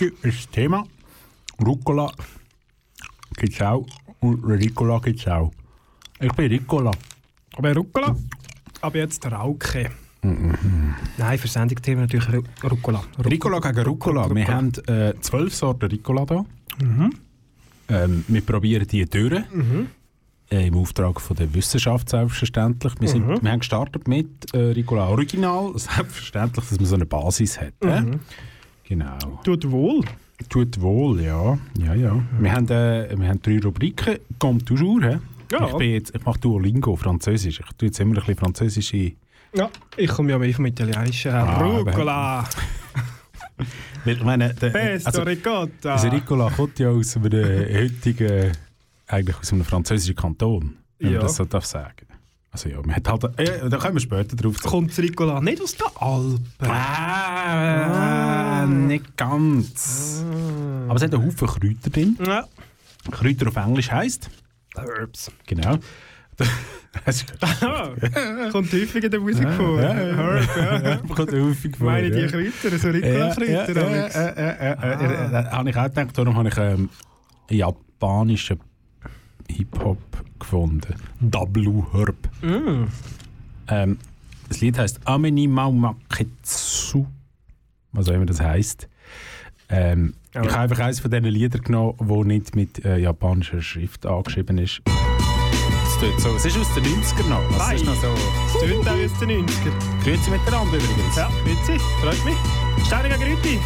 Rüti ist das Thema. Rucola gibt es auch und Ricola gibt es auch. Ich bin Ricola. Aber Rucola, aber jetzt Rauke. Nein, für Sendungsthemen natürlich Ru- Rucola. Ru- Ricola gegen Rucola. Wir haben äh, zwölf Sorten Ricola da. Ähm, wir probieren die durch. Äh, Im Auftrag von der Wissenschaft selbstverständlich. Wir, sind, wir haben gestartet mit äh, Ricola Original. Selbstverständlich, dass man so eine Basis hat. äh? Genau. Tut wohl. Tut wohl, ja. ja, ja. Wir, haben, äh, wir haben drei Rubriken. Comme toujours. He? Ja. Ich, bin jetzt, ich mache Duolingo, Französisch. Ich tue jetzt immer ein bisschen französische... Ja, ich komme ja mehr vom Italienischen. Ah, Rucola, Weil, ich meine, der, Pesto also, Ricotta. also Ricola kommt ja aus einem heutigen... Eigentlich aus einem französischen Kanton, wenn Ja. man das so darf sagen. Also ja, man hat halt... Äh, da kommen wir später drauf. Kommt Ricola nicht aus den Alpen? Ah, nicht ganz. Aber es hat einen Haufen Kräuter drin. Ja. Kräuter auf Englisch heisst... Herbs. Genau. Ah, kommt häufig in der Musik vor. Ja, ja, Herb, ja. Kommt häufig vor. Meine die ja. Kräuter, so Ja, ja, Ricola-Kräuter. ja, Alex. ja, ja, ja, ja. Da habe ich auch gedacht, darum habe ich ähm, japanischen Hip-Hop gefunden. W Herb. Mm. Ähm, das Lied heisst Ameni Maumaketsu. Was auch immer das heisst. Ähm, Ja. Ich habe einfach eines von diesen Liedern genommen, das nicht mit äh, japanischer Schrift angeschrieben ist. Es tut so. Es ist aus den 90ern noch. Es ist noch so. Das tönt auch aus den 90er. Grüezi miteinander übrigens. Ja, grüezi. Freut mich. Steiniger Grüti.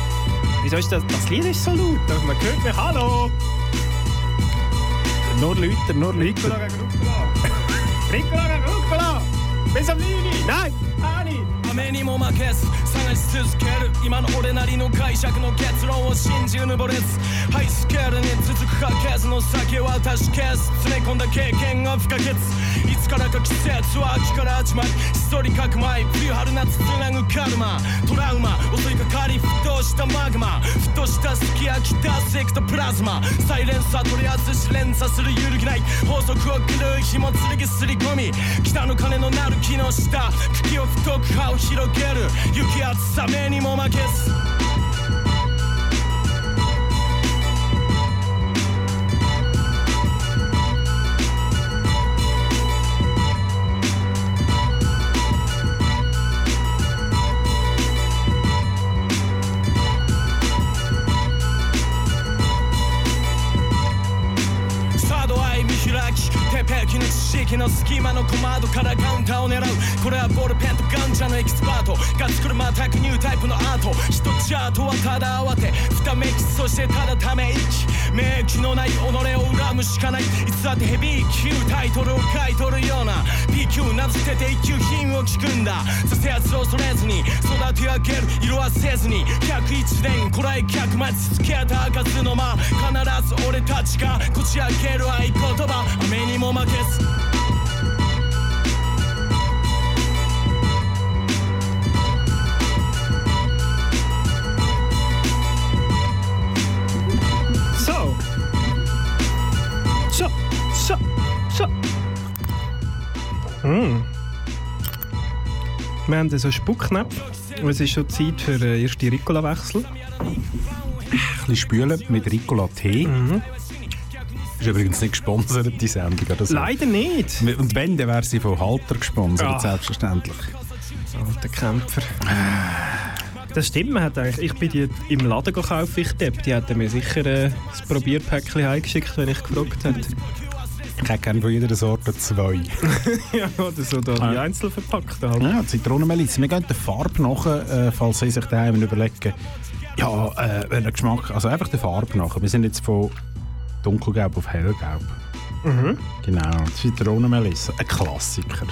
Wieso ist das? Das Lied ist so laut. Man hört mich. Hallo. Nur Leute, nur Leute. Ricola gegen Rucola. Ricola gegen Rucola. Bis am 9. Nein, nicht. 雨にも負けず探し続ける今の俺なりの解釈の結論を信じうぬぼれず。ハイスケールに続くかけずの先は確けず詰め込んだ経験が不可欠。いつからか季節は秋から始まりひっそりかくまい冬春夏つなぐカルマ。トラウマ襲いかかり沸騰したマグマ。沸騰したすき焼き出すエクトプラズマ。サイレンサー取り外し連鎖する揺るぎない。法則を狂う紐剣すり込み。北の鐘の鳴る木の下。茎を太く葉を広げる。雪厚さ目にも負けず。壁の隙間の小窓からカウンターを狙うこれはボールペンとガンチャのエキスパート。が作る全くニュータイプのアート。一つアートはただ慌て。二めきそしてただため息免疫のない己を恨むしかない。いつだってヘビー級タイトルを書いとるような。B 級名付けて一級品を聞くんださせやつを恐れずに育て上げる色あせずに101年古来客待ち。続けた数の間。必ず俺たちがこじ開ける合言葉。雨にも負けず。Mm. Wir haben so Spucknäpfe. Und es ist schon Zeit für den ersten Ricola-Wechsel. Ein bisschen spülen mit Ricola Tee. Ist übrigens nicht gesponsert, die Sendung. Oder so. Leider nicht. Und wenn, dann wäre sie von Halter gesponsert, Ja. selbstverständlich. Alter Kämpfer. Das stimmt, man hat eigentlich, ich bin die im Laden gekauft, ich depp. Die hätten mir sicher äh, das Probierpäckchen heimgeschickt, wenn ich gefragt hätte. Ich hätte gerne von jeder Sorte zwei. ja, oder so da die Ah. Einzelverpackten halt. Ja, Zitronenmelisse. Wir gehen der Farbe nach, äh, falls Sie sich daheim überlegen, Ja, äh, welcher Geschmack? Also einfach der Farbe nach. Wir sind jetzt von dunkelgelb auf hellgelb. Mhm. Genau, Zitronenmelisse, ein Klassiker.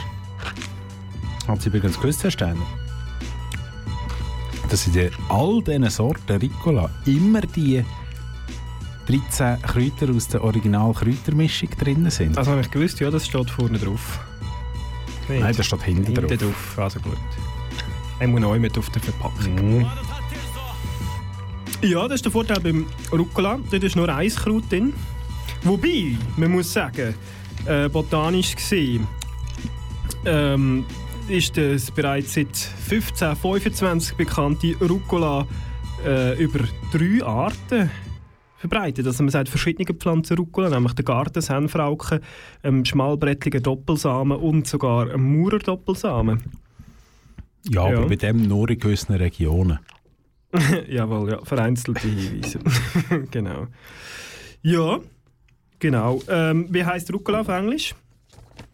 Hat sie übrigens gewusst, Herr Steiner? Dass in all diesen Sorten Ricola immer die 13 Kräuter aus der Original-Kräutermischung drin sind. Also habe ich gewusst, ja, das steht vorne drauf. Nein, das steht hinten Hinten drauf. drauf. Also gut. Einmal neu mit auf der Verpackung. Mhm. Ja, das ist der Vorteil beim Rucola. Dort ist nur ein Kraut drin. Wobei, man muss sagen, äh, botanisch gesehen, ähm, ist das bereits seit 1525 bekannte Rucola äh, über drei Arten verbreitet. Also man sagt verschiedene Pflanzen Rucola, nämlich der Gartensenfrauke, ähm, schmalbrettligen Doppelsamen und sogar einen Maurer-Doppelsamen. Ja, aber Ja. bei dem nur in gewissen Regionen. Jawohl, ja, vereinzelte Hinweise. genau. Ja, genau. Ähm, wie heißt Rucola auf Englisch?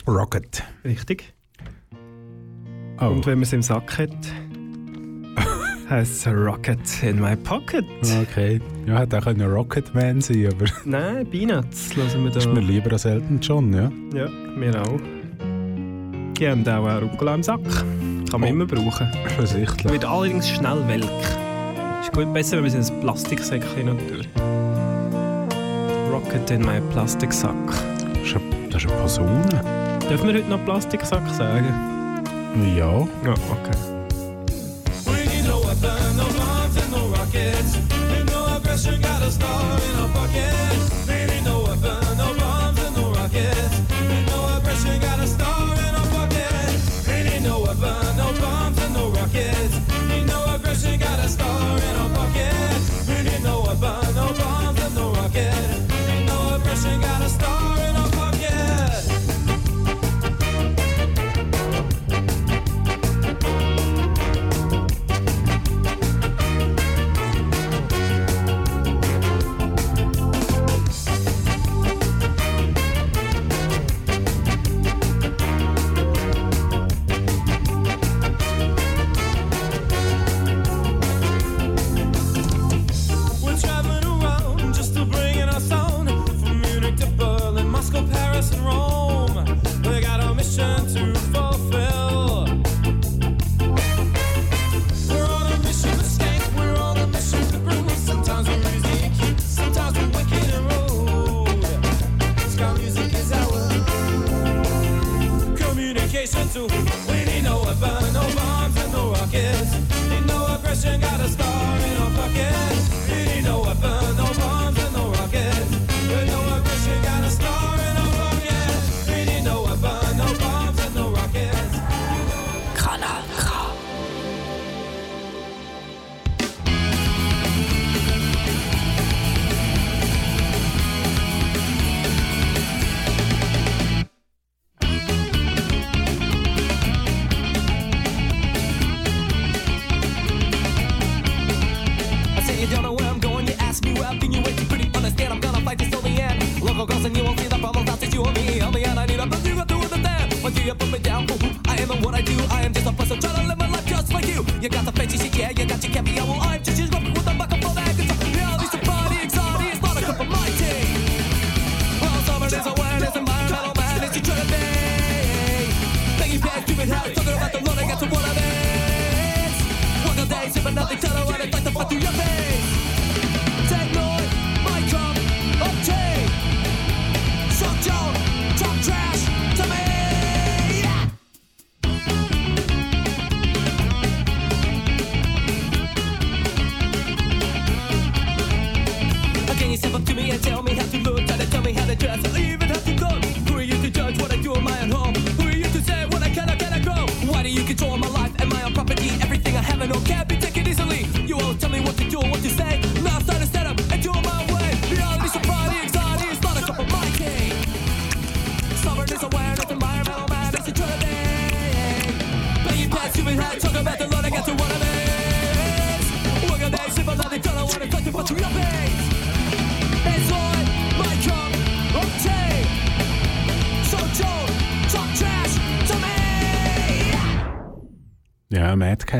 Rocket. Richtig. Oh, Und wenn man es im Sack hat, heißt es Rocket in my pocket. okay. Ja, hätte auch ein Rocketman sein aber Nein, Peanuts lassen wir da. ist mir lieber als Elton John, ja. Ja, wir auch. Die haben auch einen Rucola im Sack. Kann man Oh. immer brauchen. Offensichtlich. Wird allerdings schnell welk. Ist gut besser, wenn man es in ein Plastiksäckchen tut. Rocket in my Plastiksack. Das ist eine, das ist eine Posaune. Dürfen wir heute noch Plastiksack sagen? Ja. Ja, okay. stars.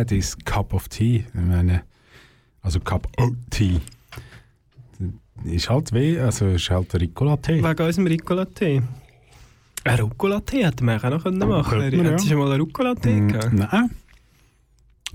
Cat ist Cup of Tea. Ich meine, Also Cup-O-Tee. Ist halt weh, also ist halt Ricola-Tee. Wegen unserem Ricola-Tee. Ein Rucola-Tee hätten wir auch noch können machen ja. Hättest du schon mal einen Rucola-Tee Mm, gegeben? Nein.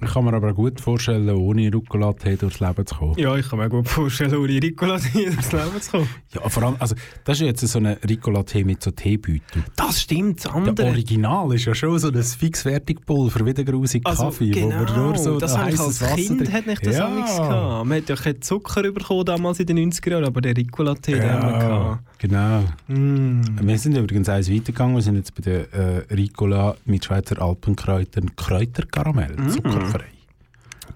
Ich kann mir aber gut vorstellen, ohne Rucola-Tee durchs Leben zu kommen. Ja, ich kann mir gut vorstellen, ohne Ricola-Tee ins Leben zu kommen. Ja, vor allem, also, das ist jetzt so ein Ricola-Tee mit so Teebeutel. Das stimmt, das Der andere. Original ist ja schon so ein Fixfertigpulver, wie der grusige Also, Kaffee, genau, wo man nur so das ich als Wasser Kind drin- hat nicht das ja. gehabt. Man hat ja keinen Zucker bekommen damals in den 90er Jahren, aber den Ricola-Tee den haben wir Ja, gehabt. genau. Mm. Wir sind übrigens eins weitergegangen. Wir sind jetzt bei der äh, Ricola mit Schweizer Alpenkräutern Kräuterkaramell, Mm. zuckerfrei.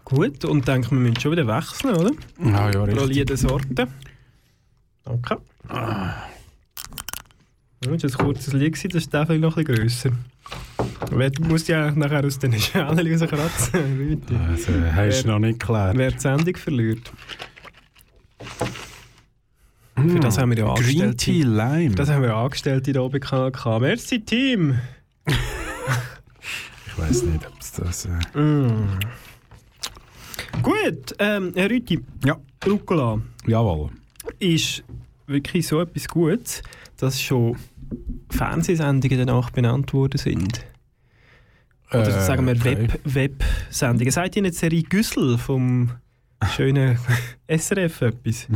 Gut, und denke, wir müssen schon wieder wechseln, oder? Ah, ja, richtig. Rollierende Sorte. Danke. Das war ein kurzes Lied, das ist der vielleicht noch ein bisschen grösser. Wer muss ja nachher aus den Schalen rauskratzen? Also, hast du noch nicht geklärt. Wer die Sendung verliert. Für das haben wir ja Green. Tea Lime. Das haben wir ja Angestellte da oben gehabt. Merci, Team! ich weiß nicht, ob es das... Äh, Mm. Gut, ähm, Herr Rüti, ja, Rucola jawohl. ist wirklich so etwas Gutes, dass schon Fernsehsendungen danach benannt worden sind. Oder Äh, sagen wir okay. Web, Web-Sendungen. Seid ihr nicht Serie Güssel vom schönen SRF etwas?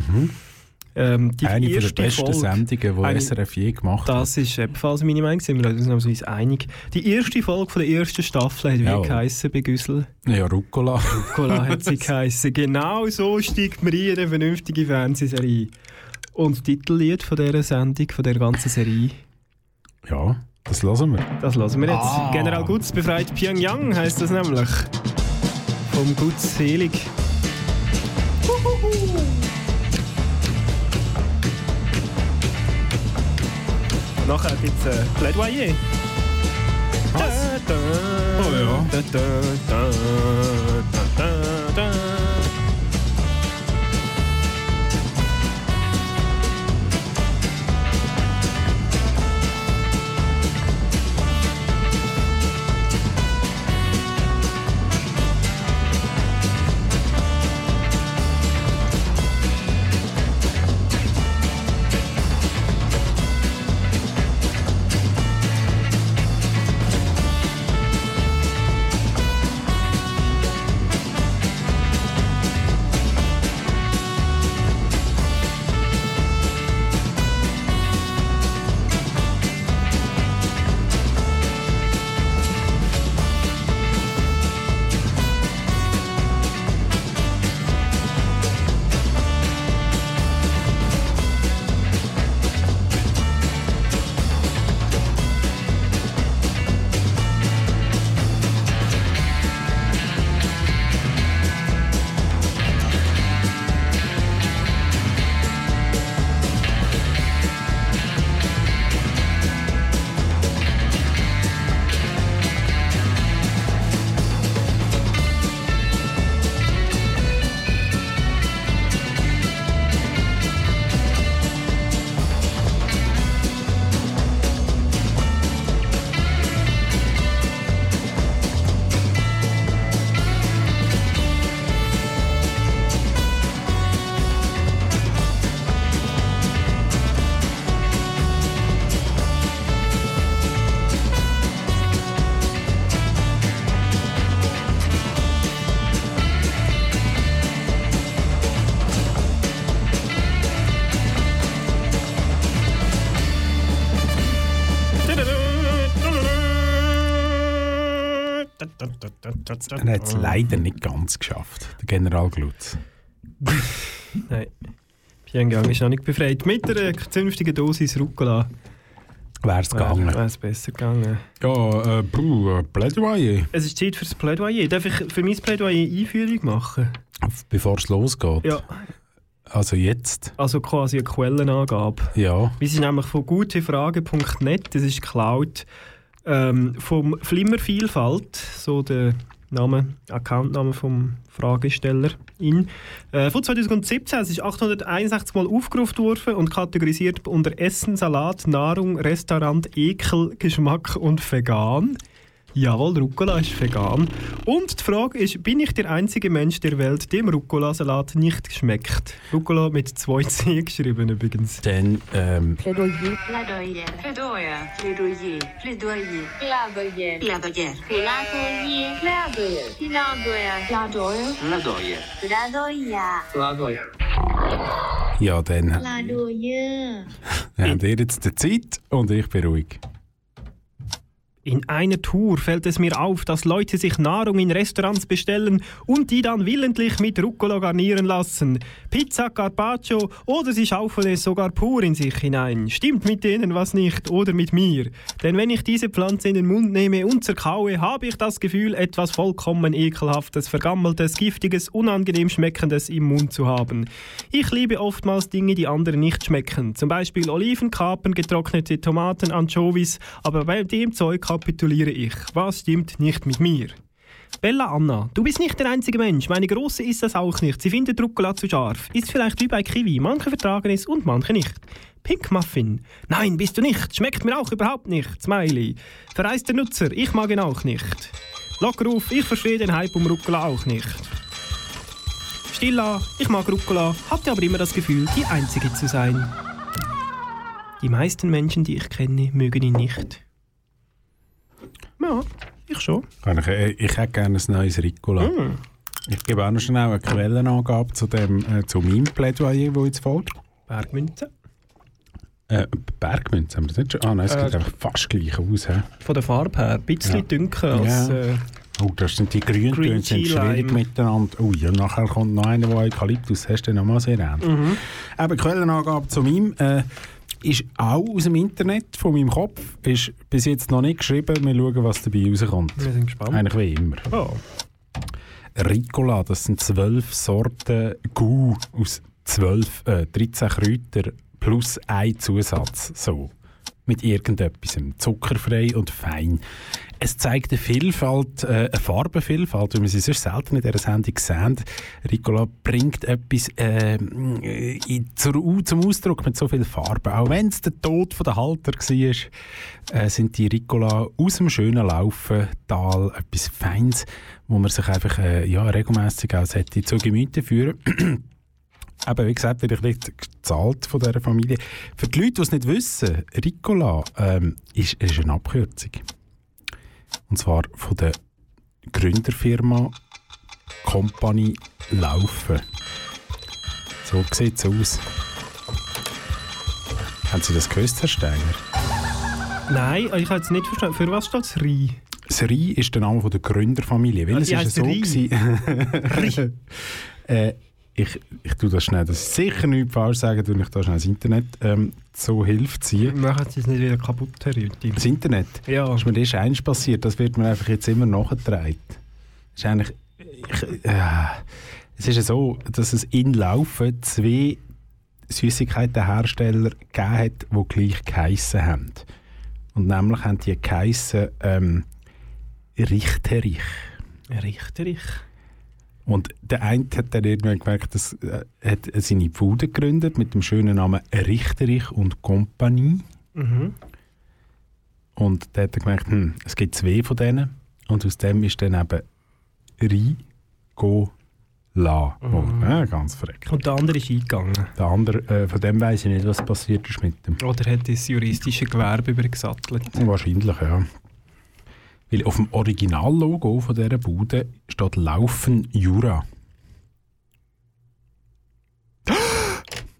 Ähm, die. Eine der besten Folge, Sendungen, die SRF je gemacht hat. Das ist ebenfalls meine Meinung, sind wir uns ausnahmsweise einig. Die erste Folge von der ersten Staffel hat wie Jawohl. geheissen bei Güssel? Ja, Rucola. Cola hat sie geheissen. Genau so steigt man in eine vernünftige Fernsehserie. Und das Titellied von dieser Sendung, von der ganzen Serie, ja, das lassen wir. das lassen wir jetzt. Ah. General Guts befreit Pyongyang heisst das nämlich. Vom Guts Selig. Nachher gibt es äh, Plädoyer. Da, da, Oh ja. Da, da, da, da, da, da. Er hat es leider nicht ganz geschafft, der General Glutz. Nein. Pyongyang ist noch nicht befreit. Mit einer zünftigen Dosis Rucola Wäre es gegangen. wäre es besser gegangen. Ja, äh, puh, äh, Plädoyer. Es ist Zeit für das Plädoyer. Darf ich für mein Plädoyer Einführung machen? Bevor es losgeht. Ja, Also jetzt. also quasi eine Quellenangabe. Ja. Wir sind nämlich von gutefrage.net, das ist geklaut, ähm, vom Flimmervielfalt, so der Name, Accountname vom Fragesteller. In, äh, von 2017, es ist 861 Mal aufgerufen worden und kategorisiert unter Essen, Salat, Nahrung, Restaurant, Ekel, Geschmack und Vegan. Jawohl, Rucola ist vegan. Und die Frage ist, bin ich der einzige Mensch der Welt, dem Rucola-Salat nicht schmeckt? Rucola mit zwei C geschrieben übrigens. Dann, ähm, Plädoyer. Plädoyer. Plädoyer. Plädoyer. Plädoyer. Plädoyer. Plädoyer. Plädoyer. Plädoyer. Plädoyer. Plädoyer. ja, dann Plädoyer. habt ihr jetzt die Zeit und ich bin ruhig. In einer Tour fällt es mir auf, dass Leute sich Nahrung in Restaurants bestellen und die dann willentlich mit Rucola garnieren lassen. Pizza, Carpaccio oder sie schaufeln es sogar pur in sich hinein. Stimmt mit denen was nicht oder mit mir? Denn wenn ich diese Pflanze in den Mund nehme und zerkaue, habe ich das Gefühl, etwas vollkommen ekelhaftes, vergammeltes, giftiges, unangenehm schmeckendes im Mund zu haben. Ich liebe oftmals Dinge, die anderen nicht schmecken. Zum Beispiel Oliven, Kapern, getrocknete Tomaten, Anchovies. Aber bei dem Zeug kapituliere ich. Was stimmt nicht mit mir? Bella Anna, du bist nicht der einzige Mensch. Meine Große ist das auch nicht. Sie findet Rucola zu scharf. Ist vielleicht wie bei Kiwi. Manche vertragen es und manche nicht. Pink Muffin. Nein, bist du nicht. Schmeckt mir auch überhaupt nicht. Smiley. Verreister Nutzer. Ich mag ihn auch nicht. Lockeruf. Ich verstehe den Hype um Rucola auch nicht. Stilla. Ich mag Rucola. Hatte aber immer das Gefühl, die Einzige zu sein. Die meisten Menschen, die ich kenne, mögen ihn nicht. Ja, ich schon. Ich, äh, ich hätte gerne ein neues Ricola. Mm. Ich gebe auch noch schnell eine Quellenangabe zu, dem, äh, zu meinem Plädoyer, das jetzt folgt. Bergmünze. Äh, Bergmünze haben wir das nicht schon? Ah nein, es Äh, sieht einfach fast gleich aus. He? Von der Farbe her. Ein bisschen Ja. dünker als. Ja. Äh, Oh, das sind die Grüntöne, Green sind schwierig Lime. miteinander. Oh ja, nachher kommt noch einer, der Eukalyptus hast, du noch mal sehr ähnlich. Mhm. Eben, Quellenangabe zu meinem äh, ist auch aus dem Internet, von meinem Kopf, ist bis jetzt noch nicht geschrieben. Wir schauen, was dabei rauskommt. wir sind gespannt. Eigentlich wie immer. Oh. Ricola, das sind zwölf Sorten Gu aus zwölf, äh, 13 Kräutern plus ein Zusatz. So. Mit irgendetwas. Zuckerfrei und fein. Es zeigt eine Vielfalt, äh, eine Farbenvielfalt, wie wir sie sonst selten in dieser Sendung sehen. Ricola bringt etwas äh, in, zur, zum Ausdruck mit so viel Farbe. Auch wenn es der Tod von der Halter war, äh, sind die Ricola aus dem schönen Laufental etwas Feins, wo man sich einfach äh, ja, regelmässig auch zu Gemüte führen Eben, wie gesagt, werde ich nicht gezahlt von dieser Familie. Für die Leute, die es nicht wissen, Ricola ähm, ist, ist eine Abkürzung. Und zwar von der Gründerfirma Company Laufen. So sieht es aus. Haben Sie das gewusst, Herr Steiner? Nein, ich habe jetzt nicht verstanden. Für was steht das Rie? Das Rie ist der Name der Gründerfamilie. Weil Ah, es ist so Rie. gewesen- äh, ich, ich tue das schnell, dass ich sicher nichts falsch sage, tue ich da schnell das Internet ähm, so Hilfe ziehen. Machen Sie es nicht wieder kaputt, Herr Rüthi. Das Internet, Ja. ist mir das eins passiert, das wird mir einfach jetzt immer nachgetragen. ist eigentlich, ich, äh, es ist ja so, dass es in Laufen zwei Süßigkeitenhersteller gegeben hat, die gleich geheissen haben. Und nämlich haben die geheissen ähm, Richterich. Richterich. Und der eine hat dann irgendwann gemerkt, dass äh, hat seine Bude gegründet mit dem schönen Namen Richterich und Kompanie. Mhm. Und dann hat er gemerkt, hm, es gibt zwei von denen. Und aus dem ist dann eben Rigola. geworden. Ja, ganz verreckt. Und der andere ist eingegangen. Der andere, äh, von dem weiß ich nicht, was passiert ist mit dem. Oder hat das juristische Gewerbe übergesattelt? Wahrscheinlich, ja. Weil auf dem Originallogo von dieser Bude steht Laufen Jura.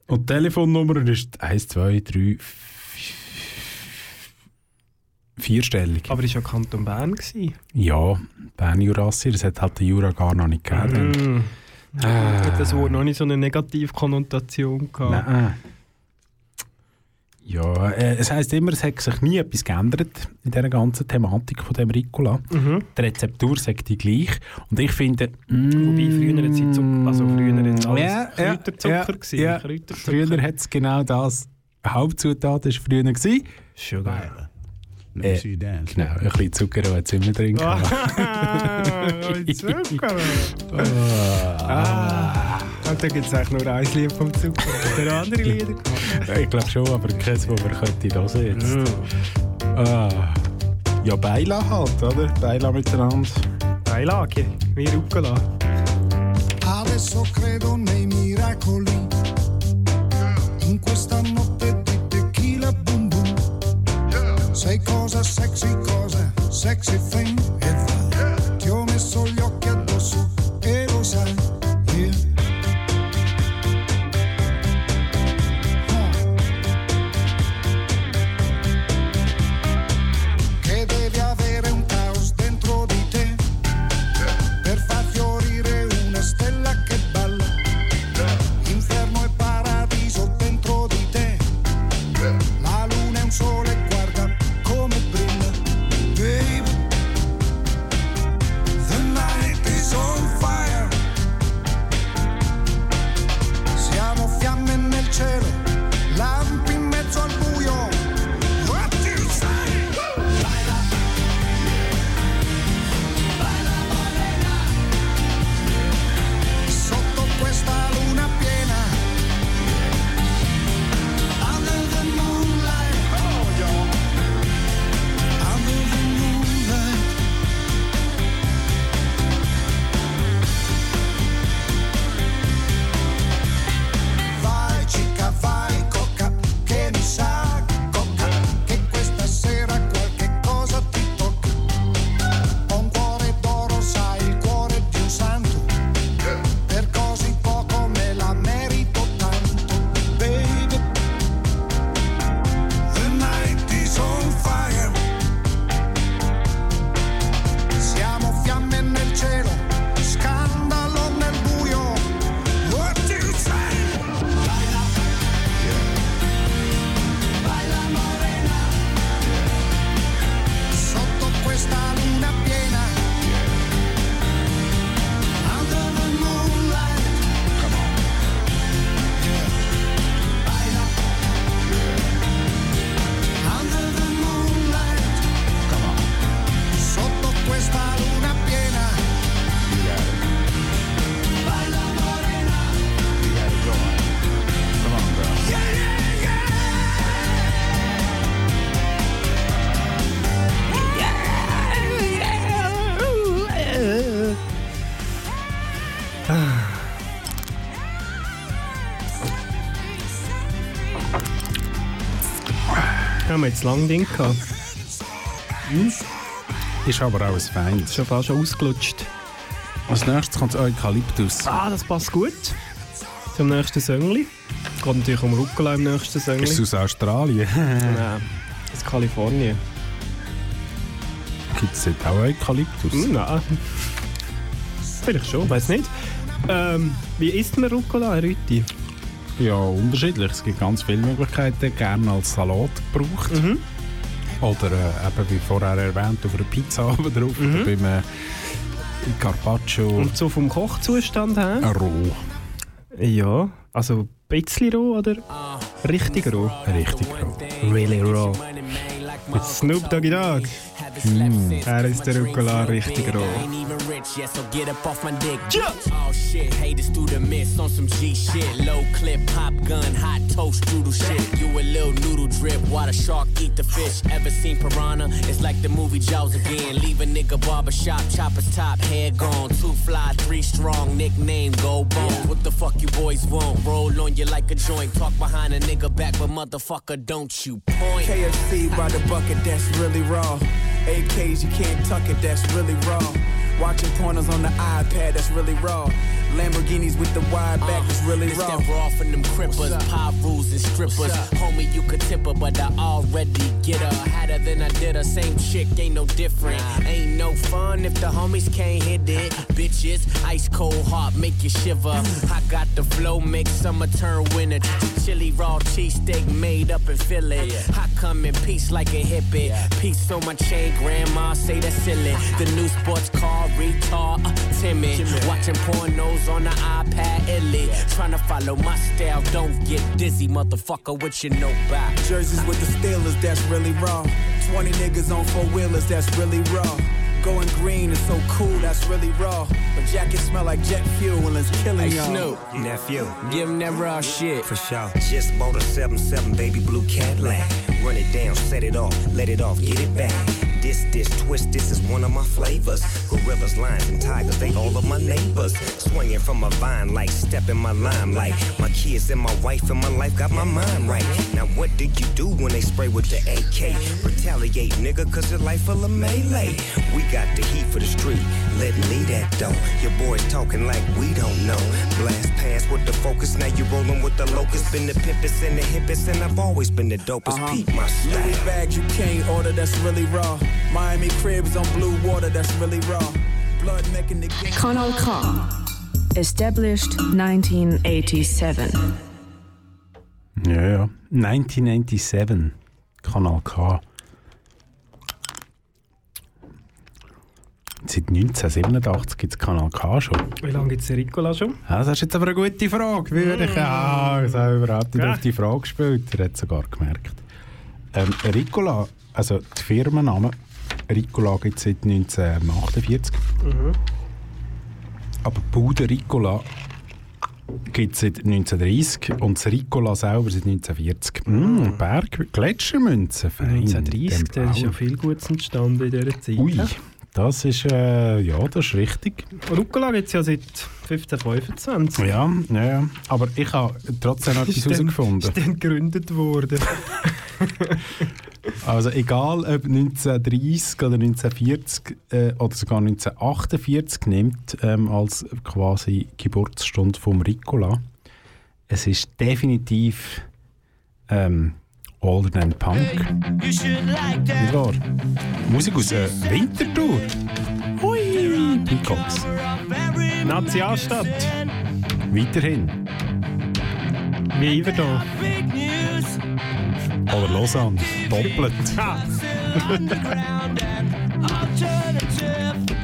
Und die Telefonnummer ist 1, 2, 3, vierstellig. Aber es war ja Kanton Bern. Gewesen. Ja, Bern Jurassier, das hat halt den Jura gar noch nicht gegeben. Mm. Hat das Wort noch nicht so eine Negativkonnotation gehabt? Nein. Ja, äh, es heisst immer, es hat sich nie etwas geändert in dieser ganzen Thematik von dem Ricola. Mhm. Die Rezeptur sagt die gleich. Und ich finde... mm, Wobei früher hat Zucker, also früher hat alles Ja, ja, Kräuterzucker ja, gewesen. ja. Kräuterzucker. Früher hat es genau das. Hauptzutat war früher. Gewesen. Sugar. Let me Äh, see you dance. Genau, ein bisschen Zucker hat es immer drin. gehabt. Zucker. Ah. Und da gibt es eigentlich nur ein Lied vom Zucker. Der andere Lieder. Ich glaube schon, aber keins, wo man könnte hören jetzt. Mm. Ah. Ja, Beila halt, oder? Beila miteinander. Beilage, wie Rucola. Adesso credo nei miracoli. In questa notte di tequila boom boom. Sei cosa sexy, cosa sexy thing. Haben wir jetzt lang Ding gehabt. Ist aber auch ein Feins. Schon fast ausgelutscht. Als nächstes kommt Eukalyptus. Ah, das passt gut. Zum nächsten Söngli. Es geht natürlich um Rucola im nächsten Söngli. Ist es aus Australien? Nein, aus Kalifornien. Gibt es dort auch Eukalyptus? Hm, nein. Vielleicht schon, weiß nicht. Ähm, wie isst man Rucola, Rütti? Ja, unterschiedlich. Es gibt ganz viele Möglichkeiten. Gerne als Salat gebraucht. Mhm. Oder äh, eben, wie vorher erwähnt, auf einer Pizza oben drauf. Oder beim äh, Carpaccio Und so vom Kochzustand her? äh, roh. Ja, also ein bisschen roh oder richtig roh? Richtig roh. Really raw. Mit Snoop Doggy Dogg. Er ist der Rucola richtig roh. Ain't even rich yet, so get up off my dick. Oh shit, haters through the mist on some G shit. Low clip, pop gun, hot toast, doodle shit. You a little noodle drip, while the shark eat the fish. Ever seen Piranha? It's like the movie Jaws again. Leave a nigga barbershop, chopper's top, hair gone. Two fly, three strong, nickname Gold Bone. What the fuck you boys want? Roll on you like a joint. Talk behind a nigga back, but motherfucker, don't you point. KFC by the bucket, that's really raw. AKs, you can't tuck it, that's really raw. Watching pornos on the iPad, that's really raw. Lamborghinis with the wide back, uh, is really This raw. that raw from them crippers, pop rules and strippers. Homie, you could tip her, but I already get her. Uh. Had her than I did her, same chick, ain't no different. Ain't no fun if the homies can't hit it. Uh-uh. Bitches, ice cold heart, make you shiver. Mm. I got the flow, make summer turn winter. Chili raw cheesesteak made up in Philly. I come in peace like a hippie. Peace on my chain, grandma say that's silly. Uh-uh. The new sports car, retard, uh, timid. Watching pornos on the iPad, illy. Trying to follow my style, don't get dizzy, motherfucker, with your no back. Jerseys with the Steelers, that's really raw. 20 niggas on four wheelers, that's really raw. Going green is so cool, that's really raw. But jackets smell like jet fuel and it's killing Hey y'all. Snoop, Nephew, give him that raw shit. for sure. Just bought a 7-7 baby blue Cadillac. Run it down, set it off, let it off, get it back. Did this, this, twist, this is one of my flavors. Gorillas, lions, and tigers, they all of my neighbors. Swinging from a vine like step in my limelight. My kids and my wife and my life got my mind right. Now what do you do when they spray with the AK? Retaliate, nigga, cause your life full of melee. We got the heat for the street, let me that though. Your boys talking like we don't know. Blast pass with the focus, now you rolling with the locust. Been the pimpest and the hippest, and I've always been the dopest. Uh-huh. Peep my Louis style. bags you can't order, that's really raw. Miami cribs on blue water, that's really raw. Blood making the game. Kanal K. Established 1987. Ja, ja. 1997. Kanal K. Seit 1987 gibt es Kanal K schon. Wie lange gibt es Ricola schon? Ja, das ist jetzt aber eine gute Frage. Würde ich ja, ich habe überhaupt nicht Ja. auf die Frage gespielt. Er hat sogar gemerkt. Ähm, Ricola, also der Firmenname Ricola gibt es seit 1948. Aber Bude Ricola gibt es seit 1930 und das Ricola selber seit 1940. Mm, Berg, Gletschermünzen, fein. 1930, Dem da ist ja viel Gutes entstanden in dieser Zeit. Ui, das ist, äh, ja, das ist richtig. Rucola gibt es ja seit 1525. Ja, ja. Aber ich habe trotzdem noch etwas herausgefunden. Ist dann gegründet worden. Also egal ob 1930 oder 1940 äh, oder sogar 1948 nimmt ähm, als quasi Geburtsstunde vom Ricola, es ist definitiv ähm, older than punk. Nicht wahr? Musik aus äh, Winterthur. Hui! Peacocks. Nationalstadt. Weiterhin. Wie immer da. Oder Lausanne. Doppelt.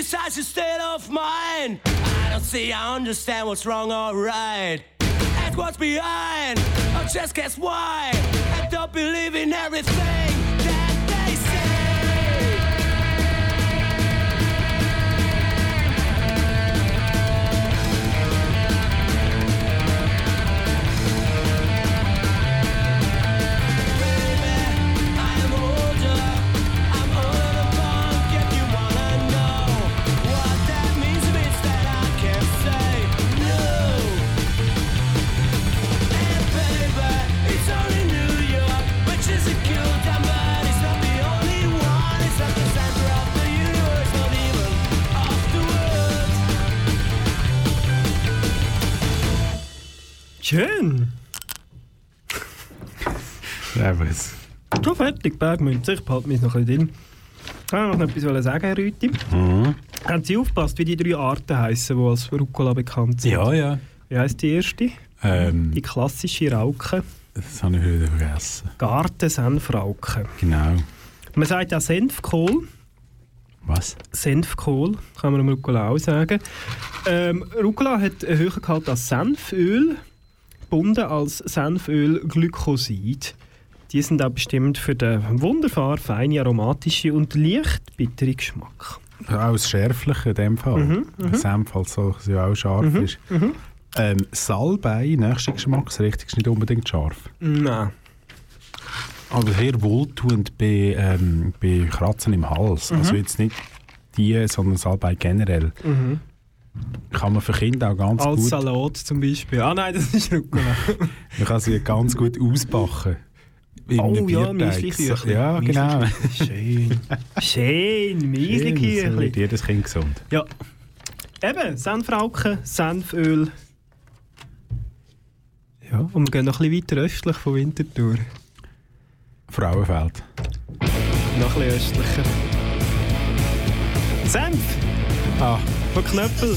criticize your state of mind. I don't see, I understand what's wrong or right. Ask what's behind, I just guess why. I don't believe in everything Schön. Ja, was? Schon fertig, Bergmünze. Ich behalte mich noch ein bisschen drin. Ich wollte noch etwas sagen, Herr Rüti. Mhm. Haben Sie aufgepasst, wie die drei Arten heißen, die als Rucola bekannt sind? Ja, ja. Wie heisst die erste? Ähm, Die klassische Rauke. das habe ich wieder vergessen. Gartensenfrauke. Genau. Man sagt auch Senfkohl. Was? Senfkohl, kann man am Rucola auch sagen. Ähm, Rucola hat einen höheren Gehalt als Senföl, gebunden als Senföl-Glykosid. Die sind auch bestimmt für den wunderbar feinen, aromatischen und leicht bitteren Geschmack. Auch das Schärfliche in dem Fall. Mhm, Mhm, Senf als solches ja auch scharf ist. Ähm, Salbei, nächste Geschmacksrichtung, ist nicht unbedingt scharf. Nein. Aber sehr wohltuend bei, ähm, bei Kratzen im Hals. Also jetzt nicht die, sondern Salbei generell. Mhm. Kann man für Kinder auch ganz Als gut... Salat zum Beispiel. Ah nein, das ist Rucola. Man kann sie ganz gut ausbacken. Oh ja. Müsli-Küchli. Ja, genau. Schön. Schön, So Müsli-Küchli. wird jedes Kind gesund. Ja. Eben, Senfrauken, Senföl. Ja, und wir gehen noch ein bisschen weiter östlich von Winterthur. Frauenfeld. Noch ein bisschen östlicher. Senf! Ah, von Knöppel.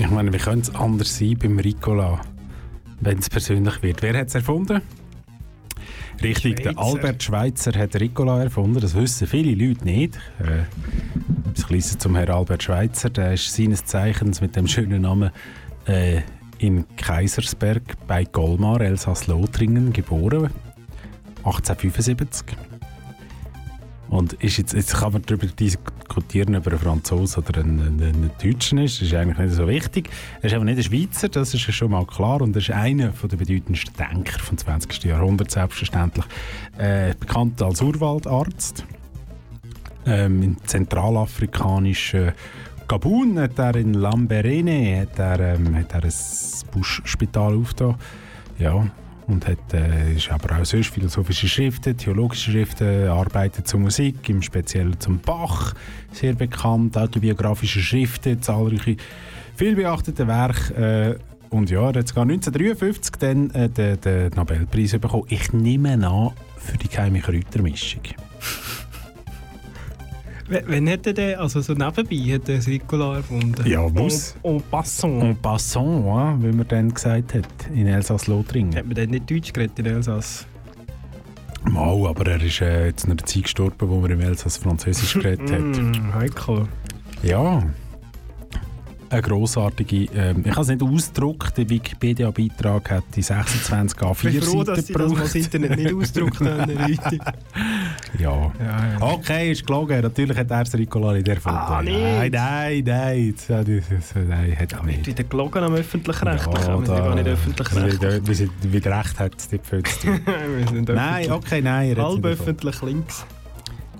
ich meine, wie könnte es anders sein beim Ricola, wenn es persönlich wird? Wer hat es erfunden? Richtig, der Schweizer. Albert Schweitzer hat Ricola erfunden. Das wissen viele Leute nicht. Äh, das Kleine zum Herrn Albert Schweitzer. Der ist seines Zeichens mit dem schönen Namen äh, in Kaisersberg bei Golmar, Elsass-Lothringen, geboren. 1875. Und ist jetzt, jetzt kann man darüber diskutieren, ob er ein Franzose oder ein, ein, ein Deutscher ist. Das ist eigentlich nicht so wichtig. Er ist aber nicht ein Schweizer, das ist schon mal klar. Und er ist einer der bedeutendsten Denker des 20. Jahrhunderts, selbstverständlich. Äh, bekannt als Urwaldarzt. Ähm, Im zentralafrikanischen Gabun hat er in Lamberene hat er, ähm, hat er ein Buschspital aufgetan. Ja, und hat, äh, ist aber auch sonst philosophische Schriften, theologische Schriften, arbeitet zur Musik, im Speziellen zum Bach, sehr bekannt, autobiografische Schriften, zahlreiche vielbeachtete Werke. Äh, und ja, er hat sogar 1953 dann äh, den, den Nobelpreis bekommen. Ich nehme an, für die geheime Kräutermischung. Wann hat er den, also so nebenbei, hat er das Ricola erfunden? Ja, muss. En, en passant. En passant, ja, wie man dann gesagt hat, in Elsass-Lothringen. Hat man dann nicht Deutsch geredet in Elsass? Mal, aber er ist äh, jetzt in einer Zeit gestorben, wo man im Elsass Französisch geredet hat. Mm, heikel. Ja. Eine grossartige, ähm, ich habe es nicht ausgedruckt, der Wikipedia-Beitrag hat die 26 Ich bin A4 froh, dass Seiten sie das das gebraucht. Internet nicht ausgedruckt haben. Leute. Ja. Okay, ist gelogen. Natürlich hat er das Ricola nicht erfunden. Ah? Nein, nein, nein. Nein, hat er nicht. Wieder gelogen am öffentlich-rechtlichen. Ja, wir sind gar nicht öffentlich-rechtlich. Wieder recht, hat es nicht viel zu tun. Nein, okay, nein. Halb öffentlich links.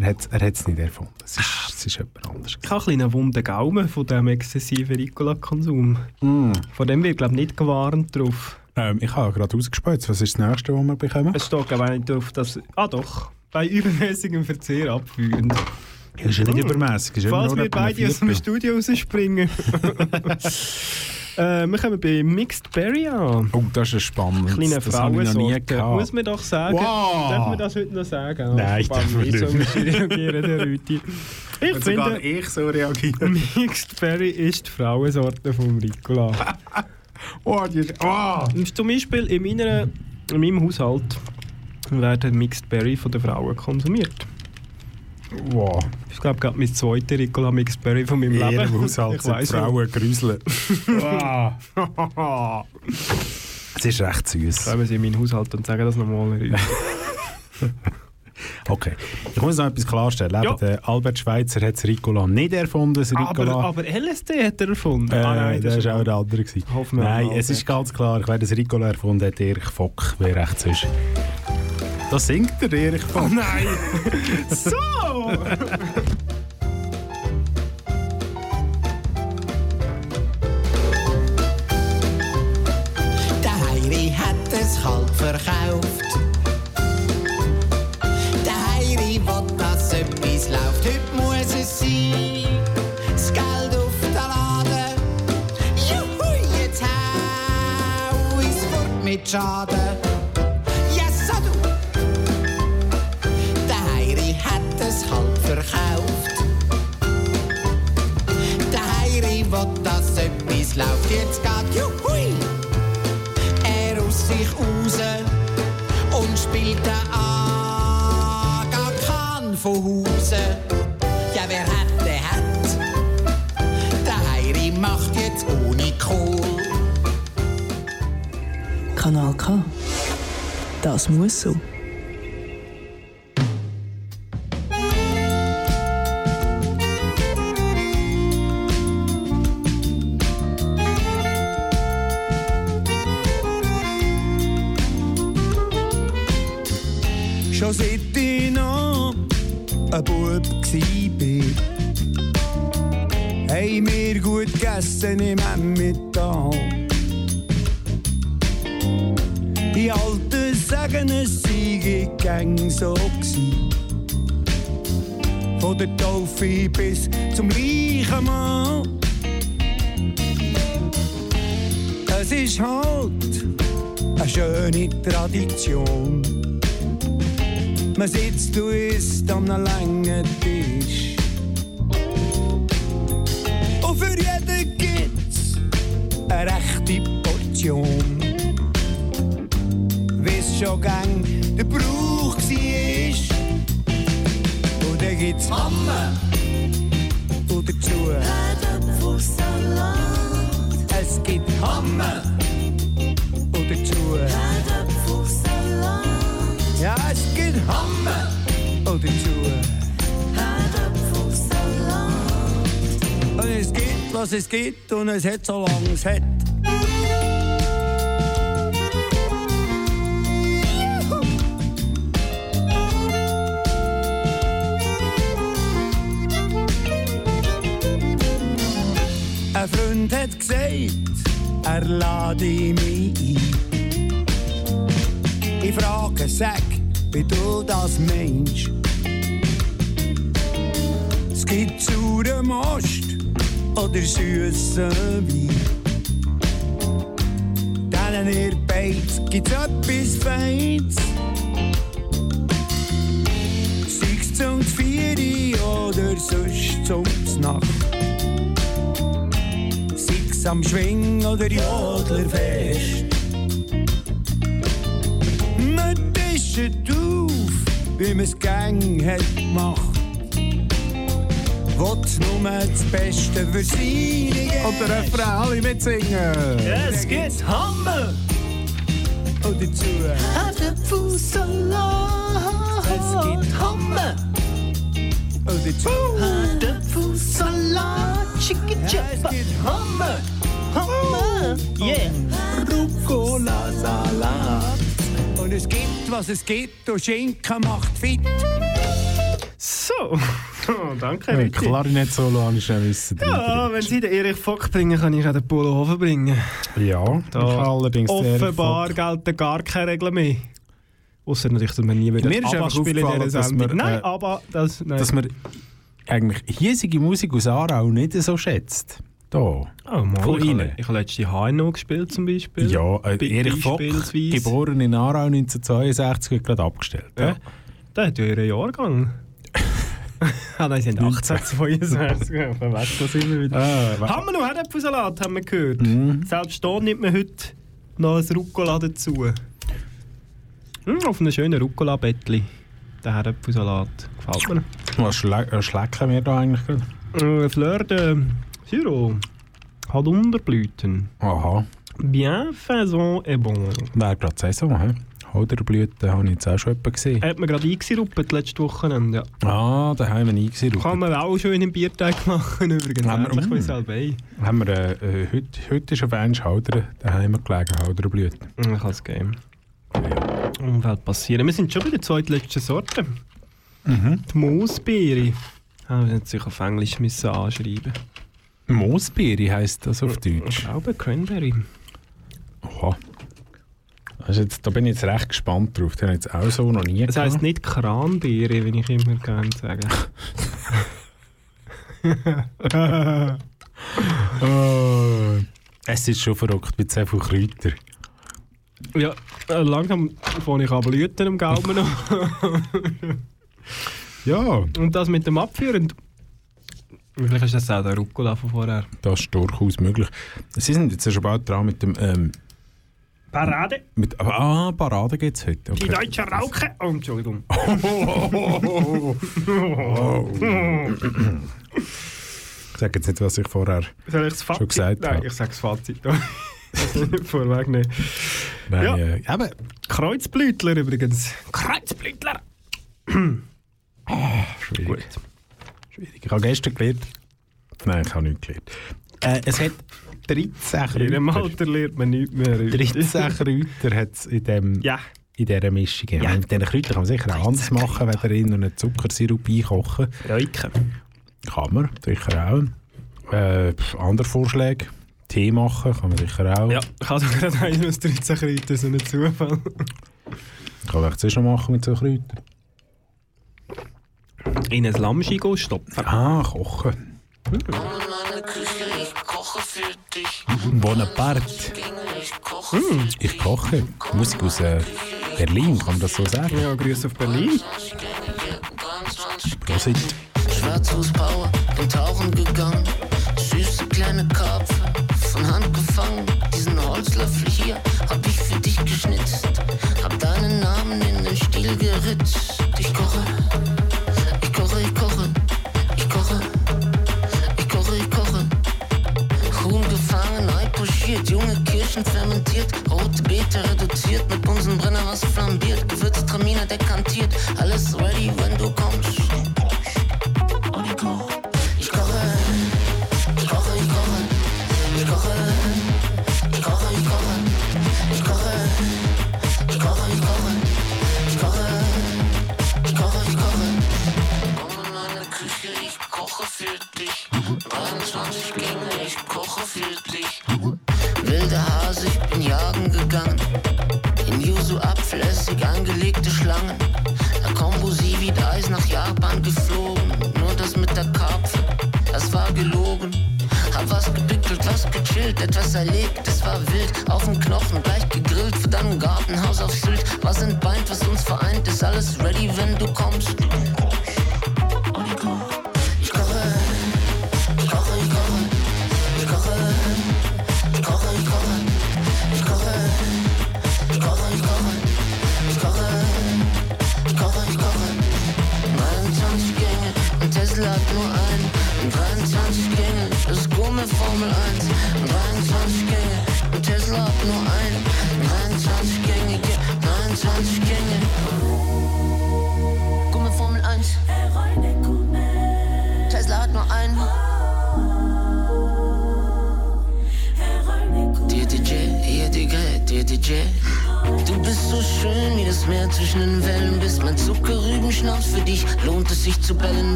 Er hat er hat's nicht erfunden. Es ist, es ist jemand anderes. Ich habe einen wunden Gaumen von diesem exzessiven Ricola-Konsum. Mm. Von dem wird, glaube ich, nicht gewarnt drauf. Ähm, ich habe gerade ausgespült. Was ist das nächste, was wir bekommen? Es steht, glaube ich, nicht drauf, dass... Ah doch, bei übermäßigem Verzehr abführend. Das ist ja nicht ist immer Falls wir beide aus dem. Studio rausspringen. äh, wir kommen bei Mixed Berry an. Oh, das ist spannend. Kleine das habe ich noch nie Frauensorte. gehabt. Muss man doch sagen. Wow. Darf man das heute noch sagen? Nein, Spannend, darf nicht. So muss ich reagieren, der Rüti. Ich Und sogar finde, ich so reagieren. Mixed Berry ist die Frauensorte vom Ricola. Oh, die ist, oh. Zum Beispiel in, meiner, in meinem Haushalt werden Mixed Berry von den Frauen konsumiert. Wow. Ich glaube, gerade mein zweiter Ricola Mixed Berry von meinem In Leben. ihrem Haushalt ich sind Frauen grüseln. Wow. Es ist recht süß. Kommen Sie in meinen Haushalt und sagen das nochmal. Okay. Ich muss noch etwas klarstellen. Ja. Der Albert Schweitzer hat das Ricola nicht erfunden. Das Ricola. aber, aber LSD hat er erfunden. Äh, ah, nein, das ist war auch der andere. gewesen. Hoffen wir Nein, es ist ganz klar, wer das Ricola erfunden hat, Erich Fock, wer recht sonst. Das singt der Erich Fock. Oh nein! so! Der Heiri hat es kalt verkauft. Der Heiri will, dass etwas läuft. Heute muss es sein. Das Geld auf den Laden. Juhu, jetzt hau ich's fort mit Schaden. Läuft. Jetzt geht Juhui er aus sich raus und spielt den Aga Khan von Hause. Ja, wer hat, der hat. Der Heiri macht jetzt ohne Kohl. Kanal K. Das muss so. Schon seit ich noch ein Bub war, haben wir gut gegessen im Emmental. Die Alten sagen, es sei gang so gsi. Von der Taufe bis zum gleichen Mal. Es ist halt eine schöne Tradition. Man sitzt und isst an einem langen Tisch. Und für jeden gibt's eine rechte Portion. Wie's schon gang der Brauch war. Und dann gibt's Hamme. Und dazu Es gibt Hamme. Und dazu Ja, es gibt Hamme. Und dazu Und es gibt, was es gibt und es hat, solange es hat. Ein Freund hat gesagt, er lade mich ein. Ich frage, sag, wie du das meinst. Es gibt sauren Most oder süßen Wein. Denen ihr Beiz gibt's etwas Feins. Sei's zum Vieri oder sonst zum Nacht. Sei's am Schwing oder Jodlerfest. Wie man's gang hat gemacht. Wollt's nur das Beste für seine Und der Refrain, alle mitsingen. Es gibt Hammer. Und dazu. Kartoffelsalat. Es gibt Hammer. Und jetzt Kartoffelsalat. Chicken Chipper. Hammer. Hammer. Yeah. Rucola-Salat. Und es gibt, was es gibt. Und Schinken macht fit. So, oh, danke. Ja, Ritti. Klarinett-Solo habe ich schon wissen. Ja, wenn Sie den Erich Fock bringen, kann ich auch den Polo Hofen bringen. Ja, Da allerdings offenbar gelten gar keine Regeln mehr. Außer natürlich, dass wir nie wieder Mir ist ABBA einfach spielen in dieser Sendung. wir, Nein, äh, aber das... Nein. dass man eigentlich hiesige Musik aus Aarau nicht so schätzt. Da. Oh, mal, Von ich, Ihnen. habe, ich habe letzte HNO gespielt zum Beispiel. Ja, äh, Erich Fock, geboren in Aarau 1962, wird gerade abgestellt. Ja. Der hat ja ihren Jahrgang. ah nein, sie sind 1862. Ja, Verwechselt das immer wieder. Ah, haben wir noch Herdäpfelsalat, haben wir gehört. Mhm. Selbst da nimmt man heute noch ein Rucola dazu. Hm, auf einem schönen Rucola-Bettli. Der Herdäpfelsalat. Gefällt mir. Was schle äh, schlecken wir da eigentlich gerade? Äh, Fleur de Siro hat Unterblüten. Aha. Bienfaisant et bon. Wäre gerade Saison, hä? Holderblüten habe ich jetzt auch schon gesehen. Hat man gerade eingesiruppt letztes Wochenende. Ja. Ah, da haben wir eingesiruppt. Kann man auch schön im Bierteig machen übrigens. Haben wir- Mm. Salbei. Haben wir, äh, äh, heute, heute ist auf einmal Halder, daheim gelegen, Halderblüten. Ich kann es geben. Umwelt passieren. Wir sind schon bei der zweitletzten Sorte. Mhm. Die Moosbeere. Ah, wir müssen sich auf Englisch müssen anschreiben. Moosbeere heisst das auf Ich Deutsch. glaube Cranberry. Oha. Also jetzt, da bin ich jetzt recht gespannt drauf. Den habe ich jetzt auch so noch nie Das heisst nicht Kranbeere, wie ich immer gerne sage. Oh. Es ist schon verrückt mit so viel Kräuter. ja, äh, langsam fange ich an Blüten im Gaumen noch. Ja, Und das mit dem Abführen. Vielleicht ist das auch der Rucola von vorher. das ist durchaus möglich. Sie sind jetzt schon bald dran mit dem... Ähm, Parade. mit, ah, Parade geht es heute. Die Okay. deutsche Rauche. Oh, Entschuldigung. Ich sage jetzt nicht, was ich vorher schon gesagt Nein, habe. ich sage das Fazit. Ich nicht vorwegnehmen. Nein, Ja. äh, eben, Kreuzblütler übrigens. Kreuzblütler! schwierig. Schwierig. Ich habe gestern gelernt... Nein, ich habe nichts gelernt. Äh, es hat 13 In dem Kräuter. Alter lernt man nichts mehr. 13 Kräuter hat es in, dem, Ja. in dieser Mischung. Ja. Mit diesen Kräutern kann man sicher auch anders machen, wenn ihr in einen Zuckersirup einkochen. Räuken. Kann man, sicher auch. Äh, andere Vorschläge. Tee machen kann man sicher auch. Ja, ich habe gerade einen aus 13 Kräutern, so ein Zufall. Kann man zuerst noch machen mit so Kräutern. In ein Lammschigo stopfen. Ah, kochen. Bonaparte. Hm. Ich koche. Musik aus äh, Berlin, kann man das so sagen? Ja, Grüße auf Berlin. Prosit. Schwarzfußbauer, bin tauchen gegangen. Süße kleine Karpfen, von Hand gefangen. Diesen Holzlöffel hier hab ich für dich geschnitzt. Hab deinen Namen in den Stiel geritzt. Ich koche, het betere doet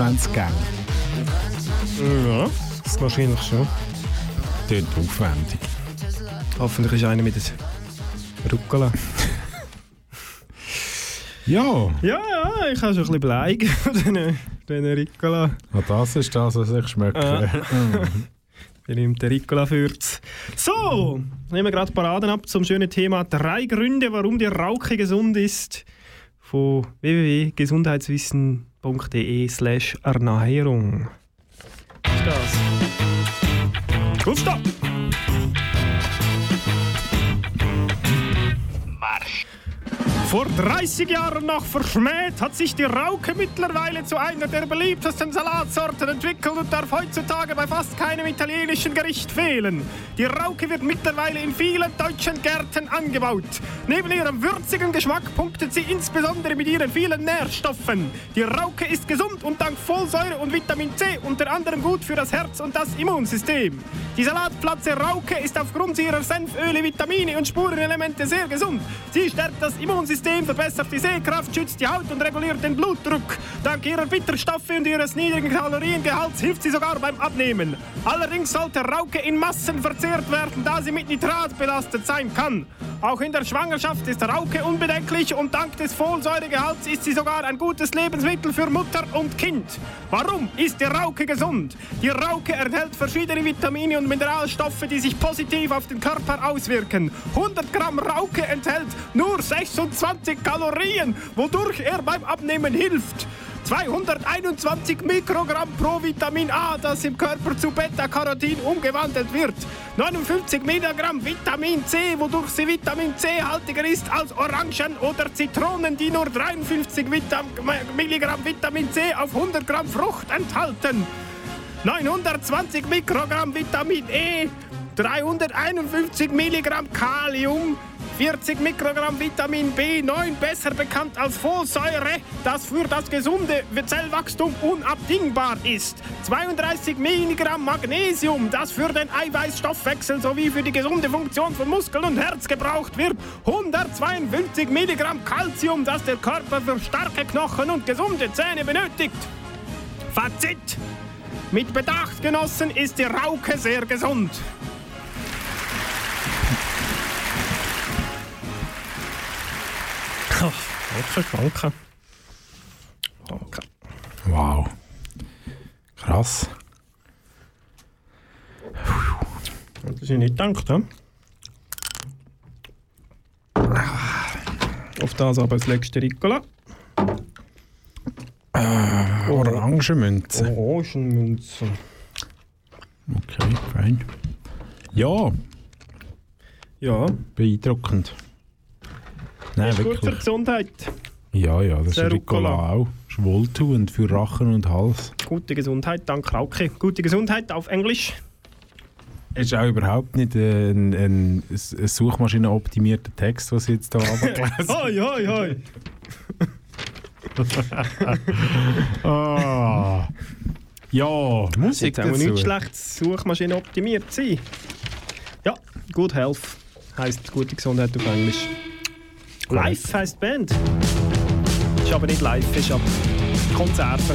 23 Gänge. Ja, das ist wahrscheinlich schon. Tönt aufwendig. Hoffentlich ist einer mit dem Rucola. Ja. Ja, ja, ich habe schon ein bisschen Bleig von diesen, diesen Ricola. Ah, das ist das, was ich schmecke. Ah. Berühmte Ricola-Fürz. So, nehmen wir gerade Paraden ab zum schönen Thema drei Gründe, warum die Rauche gesund ist. Von www.gesundheitswissen.de slash Ernährung. Was ist das? Gut, stopp! Vor 30 Jahren noch verschmäht, hat sich die Rauke mittlerweile zu einer der beliebtesten Salatsorten entwickelt und darf heutzutage bei fast keinem italienischen Gericht fehlen. Die Rauke wird mittlerweile in vielen deutschen Gärten angebaut. Neben ihrem würzigen Geschmack punktet sie insbesondere mit ihren vielen Nährstoffen. Die Rauke ist gesund und dank Folsäure und Vitamin C unter anderem gut für das Herz und das Immunsystem. Die Salatpflanze Rauke ist aufgrund ihrer Senföle, Vitamine und Spurenelemente sehr gesund. Sie stärkt das Immunsystem, verbessert die Sehkraft, schützt die Haut und reguliert den Blutdruck. Dank ihrer Bitterstoffe und ihres niedrigen Kaloriengehalts hilft sie sogar beim Abnehmen. Allerdings sollte Rauke in Massen verzehrt werden, da sie mit Nitrat belastet sein kann. Auch in der Schwangerschaft ist Rauke unbedenklich und dank des Folsäuregehalts ist sie sogar ein gutes Lebensmittel für Mutter und Kind. Warum ist die Rauke gesund? Die Rauke enthält verschiedene Vitamine und Mineralstoffe, die sich positiv auf den Körper auswirken. 100 Gramm Rauke enthält nur 26 Kalorien, wodurch er beim Abnehmen hilft. 221 Mikrogramm pro Vitamin A, das im Körper zu Beta-Carotin umgewandelt wird. 59 Milligramm Vitamin C, wodurch sie Vitamin C-haltiger ist als Orangen oder Zitronen, die nur 53 Vitam Milligramm Vitamin C auf 100 Gramm Frucht enthalten. 920 Mikrogramm Vitamin E, 351 Milligramm Kalium, 40 Mikrogramm Vitamin B9, besser bekannt als Folsäure, das für das gesunde Zellwachstum unabdingbar ist. 32 Milligramm Magnesium, das für den Eiweißstoffwechsel sowie für die gesunde Funktion von Muskeln und Herz gebraucht wird. 152 Milligramm Calcium, das der Körper für starke Knochen und gesunde Zähne benötigt. Fazit! Mit Bedacht, Genossen, ist die Rauke sehr gesund. Danke, danke. Danke. Wow. Krass. Das ist nicht gedacht, hm? Auf das aber das letzte Ricola. Äh, Orangenmünze. Orangenmünze. Okay, fein. Ja. Ja. Beeindruckend. Nein, ist gut für. Gesundheit. Ja, ja, das Der ist Ricola auch. Ist wohltuend für Rachen und Hals. Gute Gesundheit, dank Rauke. Gute Gesundheit auf Englisch. Es ist auch überhaupt nicht ein, ein, ein suchmaschinenoptimierter Text, was ich jetzt hier abgelesen hoi, hoi, hoi. Ah. Ja, Musik Jetzt auch dazu. nicht schlecht Suchmaschine optimiert sein. Ja, Good Health heisst gute Gesundheit auf Englisch. Live heisst die Band. Ist aber nicht live, ist aber Konserve.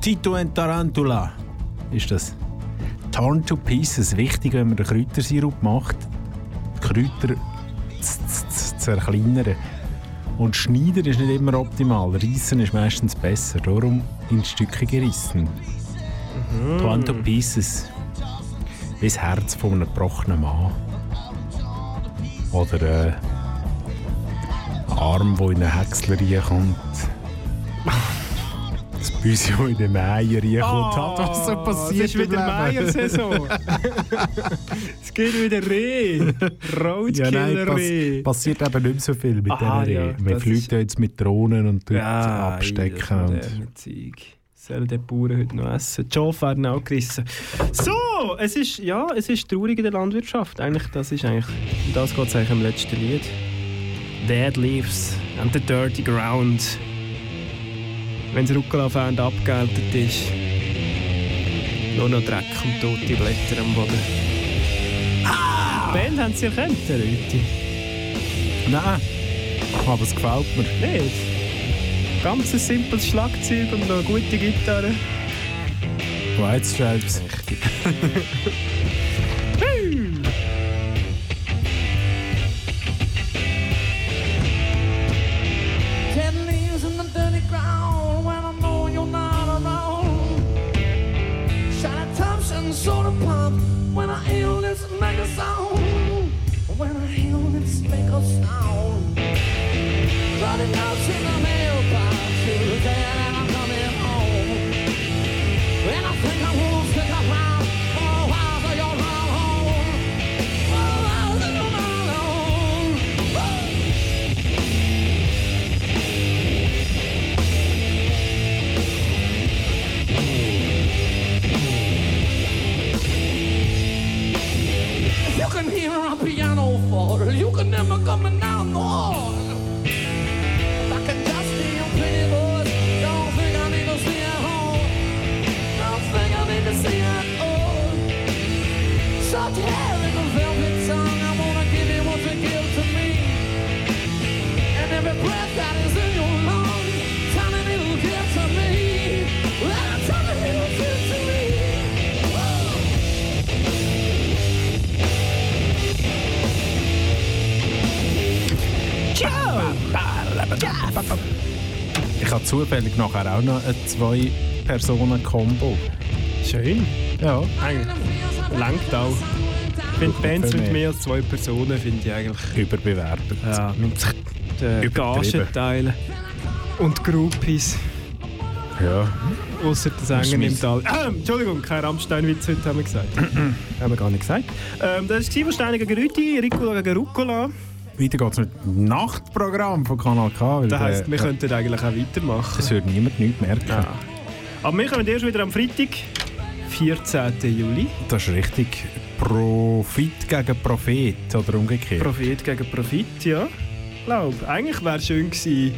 Tito and Tarantula ist das. Torn to Pieces. Wichtig, wenn man den Kräutersirup macht, die Kräuter zerkleinern. Und schneiden ist nicht immer optimal. Reissen ist meistens besser. Darum in Stücke gerissen. Torn to Pieces. Wie das Herz von einem gebrochenen Mann. Oder äh, ein Arm, der in eine Häckslerie kommt. Büsi, das in eine Meierei kommt. Hat was so passiert Es ist wieder? Meier-Saison. es geht wieder Reh. Ja, nein, Roadkiller-Reh. pass passiert eben nicht mehr so viel mit Aha, diesen ja, Rehen. Man das fliegt ja jetzt mit Drohnen und tut Ja, abstecken. das Und Zeug. Sollen die Bauern heute noch essen? Die Schafe werden auch gerissen. So, es ist, ja, es ist traurig in der Landwirtschaft. Eigentlich, das ist eigentlich, das geht es eigentlich im letzten Lied. Dead Leaves and the Dirty Ground. Wenn das Rucola-Feld abgegeltet ist, nur noch Dreck und tote Blätter am Boden. Die Band haben sie erkannt, Rüti? Nein, aber es gefällt mir. Nicht? Ganz ein simples Schlagzeug und eine gute Gitarre. White Stripes. Ten When I hear this make a sound. Running out you can never come down now. Zufällig nachher auch noch eine Zwei-Personen-Kombo. Schön. Ja. Eigentlich. Langt auch. Ich finde Bands mit mehr als zwei Personen finde ich eigentlich. Überbewertet. Ja, mit den Übertrieben. Gagen teilen. Und Groupies. Ja. Außer das Engen im Schmiss. Tal. Ähm, Entschuldigung, kein Rammstein-Witz heute haben wir gesagt. haben wir gar nicht gesagt. Ähm, das war gegen Rüti, Ricola gegen Rucola. Weiter geht es mit dem Nachtprogramm von Kanal K. weil Das heisst, der- wir könnten eigentlich auch weitermachen. Es würde niemand nichts merken. Ja. Aber wir kommen erst wieder am Freitag, 14. Juli. Das ist richtig. Profit gegen Prophet oder umgekehrt. Prophet gegen Profit, ja. Glaub, eigentlich wäre es schön gewesen,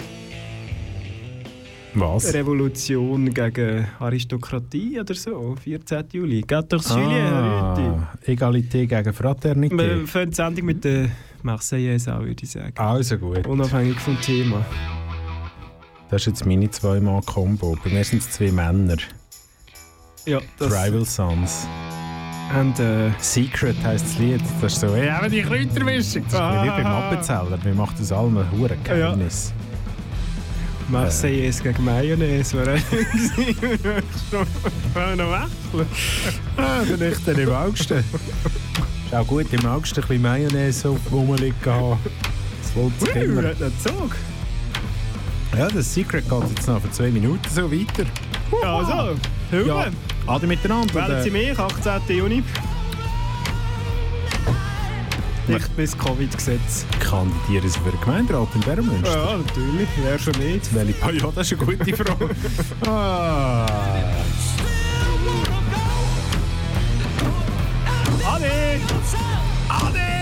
Was? Revolution gegen Aristokratie oder so. 14. Juli. Geht doch das Julien, Herr Rüti. ah, Egalité gegen Wir Fraternité. fangen die Sendung mit der Marseillaise an, würde ich sagen. Also gut. Unabhängig vom Thema. Das ist jetzt meine zweimal-Kombo. Bei mir sind es zwei Männer. Ja, das Rival Sons. Und, äh, Secret heisst das Lied. Das ist so, ja, aber die Kräutermischung. Das ist Ah. wie beim Appenzeller. Wir machen das alle ein hohes Geheimnis. Marseillaise gegen Mayonnaise wäre schon noch wechseln. Ah, ich dann im August. Auch gut, im August ein bisschen Mayonnaise rumliegen haben. Das wollte ich immer. nicht Zug. Ja, das Secret geht jetzt noch für zwei Minuten so weiter. Also, hören. Ja, alle miteinander. Wählen Sie mich, 18. Juni. Dicht bis Covid-Gesetz. Kandidieren Sie für den Gemeinderat in Bernmünster? Ja, natürlich. Wer schon nicht? Welche Pa- Ja, das ist eine gute Frage. ah. All day.